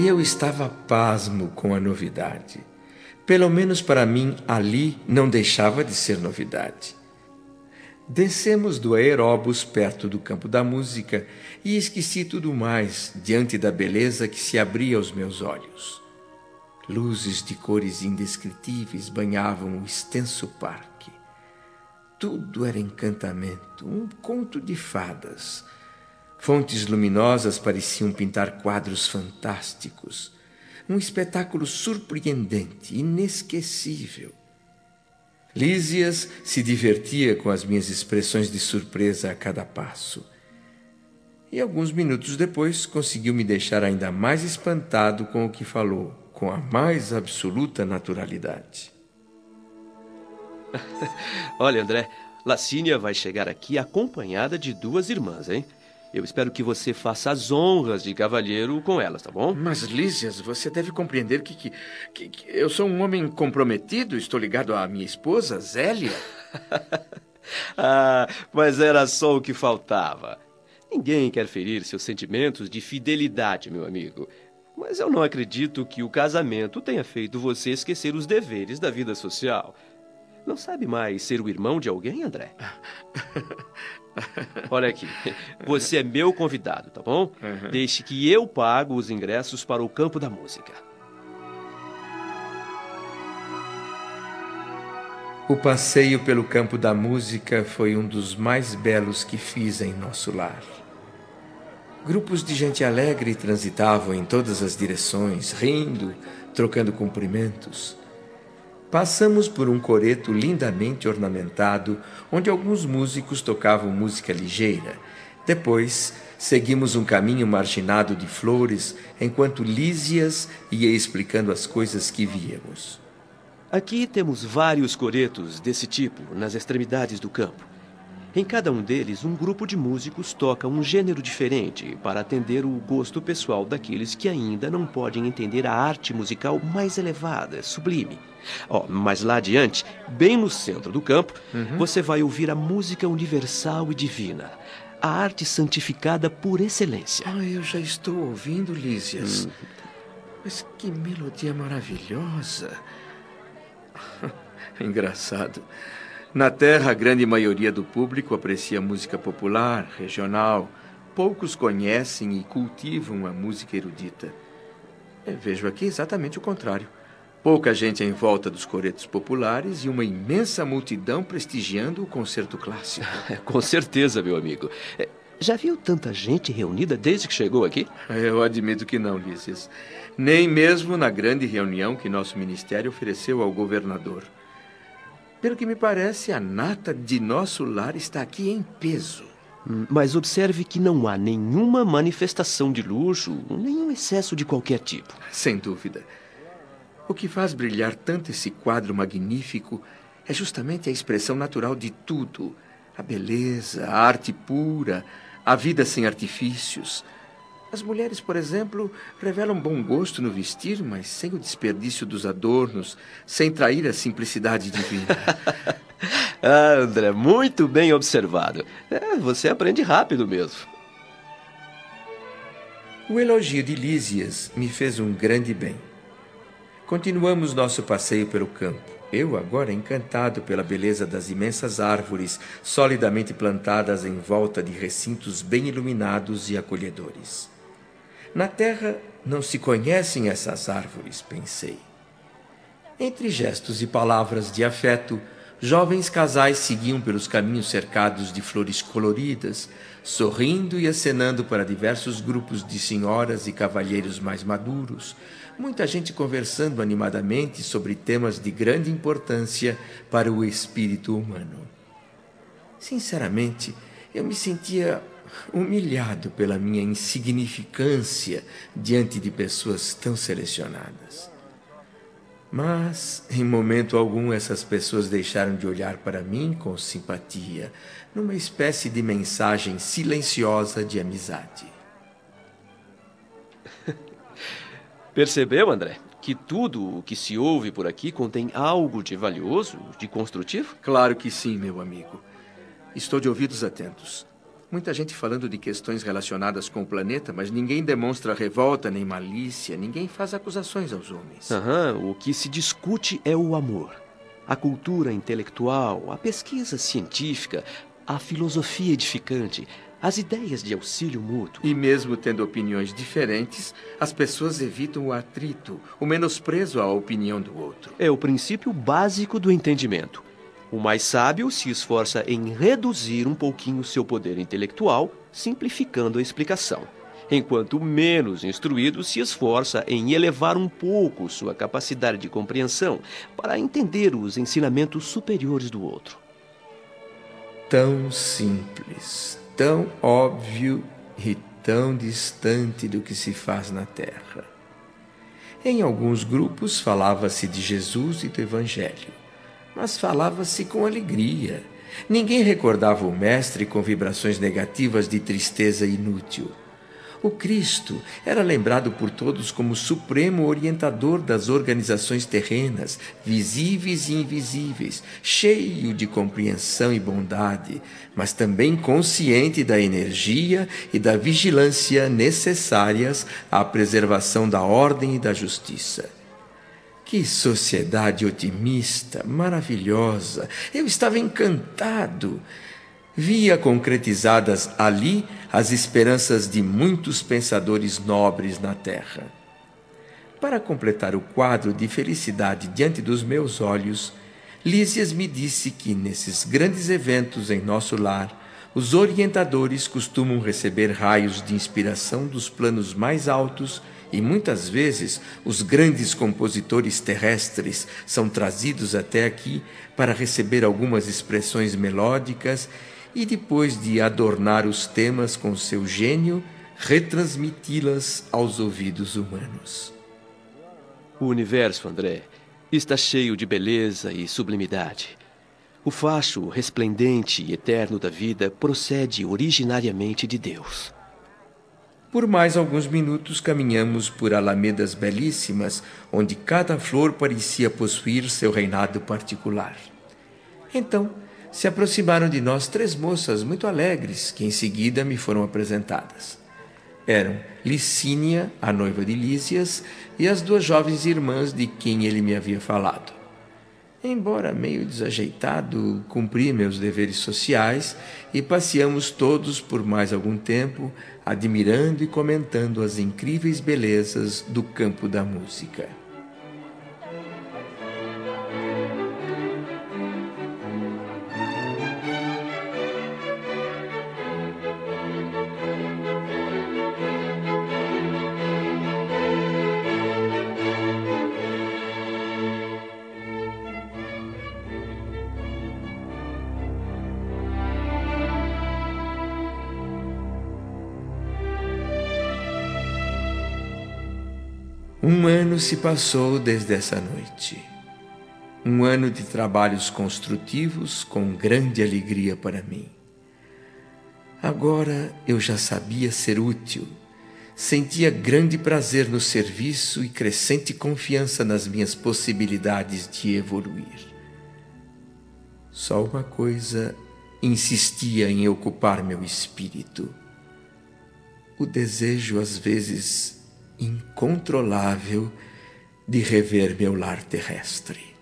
Eu estava pasmo com a novidade. Pelo menos para mim, ali não deixava de ser novidade. Descemos do aeróbus perto do campo da música e esqueci tudo mais diante da beleza que se abria aos meus olhos. Luzes de cores indescritíveis banhavam o extenso parque. Tudo era encantamento, um conto de fadas. Fontes luminosas pareciam pintar quadros fantásticos. Um espetáculo surpreendente, inesquecível. Lísias se divertia com as minhas expressões de surpresa a cada passo. E alguns minutos depois conseguiu me deixar ainda mais espantado com o que falou, com a mais absoluta naturalidade. Olha, André, Lacínia vai chegar aqui acompanhada de duas irmãs, hein? Eu espero que você faça as honras de cavalheiro com elas, tá bom? Mas, Lísias, você deve compreender que, que, que, que eu sou um homem comprometido. Estou ligado à minha esposa, Zélia. ah, mas era só o que faltava. Ninguém quer ferir seus sentimentos de fidelidade, meu amigo. Mas eu não acredito que o casamento tenha feito você esquecer os deveres da vida social. Não sabe mais ser o irmão de alguém, André? Olha aqui, você é meu convidado, tá bom? Uhum. Deixe que eu pago os ingressos para o campo da música. O passeio pelo campo da música foi um dos mais belos que fiz em nosso lar. Grupos de gente alegre transitavam em todas as direções, rindo, trocando cumprimentos. Passamos por um coreto lindamente ornamentado, onde alguns músicos tocavam música ligeira. Depois, seguimos um caminho marginado de flores, enquanto Lísias ia explicando as coisas que víamos. Aqui temos vários coretos desse tipo nas extremidades do campo. Em cada um deles, um grupo de músicos toca um gênero diferente para atender o gosto pessoal daqueles que ainda não podem entender a arte musical mais elevada, sublime. Oh, mas lá adiante, bem no centro do campo, uhum. você vai ouvir a música universal e divina. A arte santificada por excelência. Ah, eu já estou ouvindo, Lísias. Hum. Mas que melodia maravilhosa. Engraçado. Na Terra, a grande maioria do público aprecia música popular, regional. Poucos conhecem e cultivam a música erudita. Eu vejo aqui exatamente o contrário. Pouca gente em volta dos coretos populares e uma imensa multidão prestigiando o concerto clássico. Com certeza, meu amigo. É, já viu tanta gente reunida desde que chegou aqui? Eu admito que não, Lícias. Nem mesmo na grande reunião que nosso ministério ofereceu ao governador. Pelo que me parece, a nata de nosso lar está aqui em peso. Hum, mas observe que não há nenhuma manifestação de luxo, nenhum excesso de qualquer tipo. Sem dúvida. O que faz brilhar tanto esse quadro magnífico é justamente a expressão natural de tudo: a beleza, a arte pura, a vida sem artifícios. As mulheres, por exemplo, revelam bom gosto no vestir, mas sem o desperdício dos adornos, sem trair a simplicidade divina. ah, André, muito bem observado. É, você aprende rápido mesmo. O elogio de Lísias me fez um grande bem. Continuamos nosso passeio pelo campo. Eu, agora encantado pela beleza das imensas árvores solidamente plantadas em volta de recintos bem iluminados e acolhedores. Na terra não se conhecem essas árvores, pensei. Entre gestos e palavras de afeto, jovens casais seguiam pelos caminhos cercados de flores coloridas, sorrindo e acenando para diversos grupos de senhoras e cavalheiros mais maduros, muita gente conversando animadamente sobre temas de grande importância para o espírito humano. Sinceramente, eu me sentia humilhado pela minha insignificância diante de pessoas tão selecionadas. Mas, em momento algum, essas pessoas deixaram de olhar para mim com simpatia, numa espécie de mensagem silenciosa de amizade. Percebeu, André? Que tudo o que se ouve por aqui contém algo de valioso, de construtivo? Claro que sim, meu amigo. Estou de ouvidos atentos. Muita gente falando de questões relacionadas com o planeta, mas ninguém demonstra revolta nem malícia, ninguém faz acusações aos homens. Uhum, o que se discute é o amor. A cultura intelectual, a pesquisa científica, a filosofia edificante, as ideias de auxílio mútuo. E mesmo tendo opiniões diferentes, as pessoas evitam o atrito, o menosprezo à opinião do outro. É o princípio básico do entendimento. O mais sábio se esforça em reduzir um pouquinho seu poder intelectual, simplificando a explicação, enquanto o menos instruído se esforça em elevar um pouco sua capacidade de compreensão para entender os ensinamentos superiores do outro. Tão simples, tão óbvio e tão distante do que se faz na Terra. Em alguns grupos falava-se de Jesus e do Evangelho mas falava-se com alegria. Ninguém recordava o Mestre com vibrações negativas de tristeza inútil. O Cristo era lembrado por todos como supremo orientador das organizações terrenas, visíveis e invisíveis, cheio de compreensão e bondade, mas também consciente da energia e da vigilância necessárias à preservação da ordem e da justiça. Que sociedade otimista, maravilhosa! Eu estava encantado. Via concretizadas ali as esperanças de muitos pensadores nobres na terra. Para completar o quadro de felicidade diante dos meus olhos, Lísias me disse que nesses grandes eventos em nosso lar, os orientadores costumam receber raios de inspiração dos planos mais altos e muitas vezes os grandes compositores terrestres são trazidos até aqui para receber algumas expressões melódicas e depois de adornar os temas com seu gênio, retransmiti-las aos ouvidos humanos. O universo, André, está cheio de beleza e sublimidade. O facho resplendente e eterno da vida procede originariamente de Deus. Por mais alguns minutos caminhamos por alamedas belíssimas, onde cada flor parecia possuir seu reinado particular. Então, se aproximaram de nós três moças muito alegres, que em seguida me foram apresentadas. Eram Licínia, a noiva de Lísias, e as duas jovens irmãs de quem ele me havia falado. Embora meio desajeitado, cumpri meus deveres sociais e passeamos todos por mais algum tempo, admirando e comentando as incríveis belezas do campo da música. Um ano se passou desde essa noite. Um ano de trabalhos construtivos com grande alegria para mim. Agora eu já sabia ser útil, sentia grande prazer no serviço e crescente confiança nas minhas possibilidades de evoluir. Só uma coisa insistia em ocupar meu espírito: o desejo, às vezes, incontrolável de rever meu lar terrestre.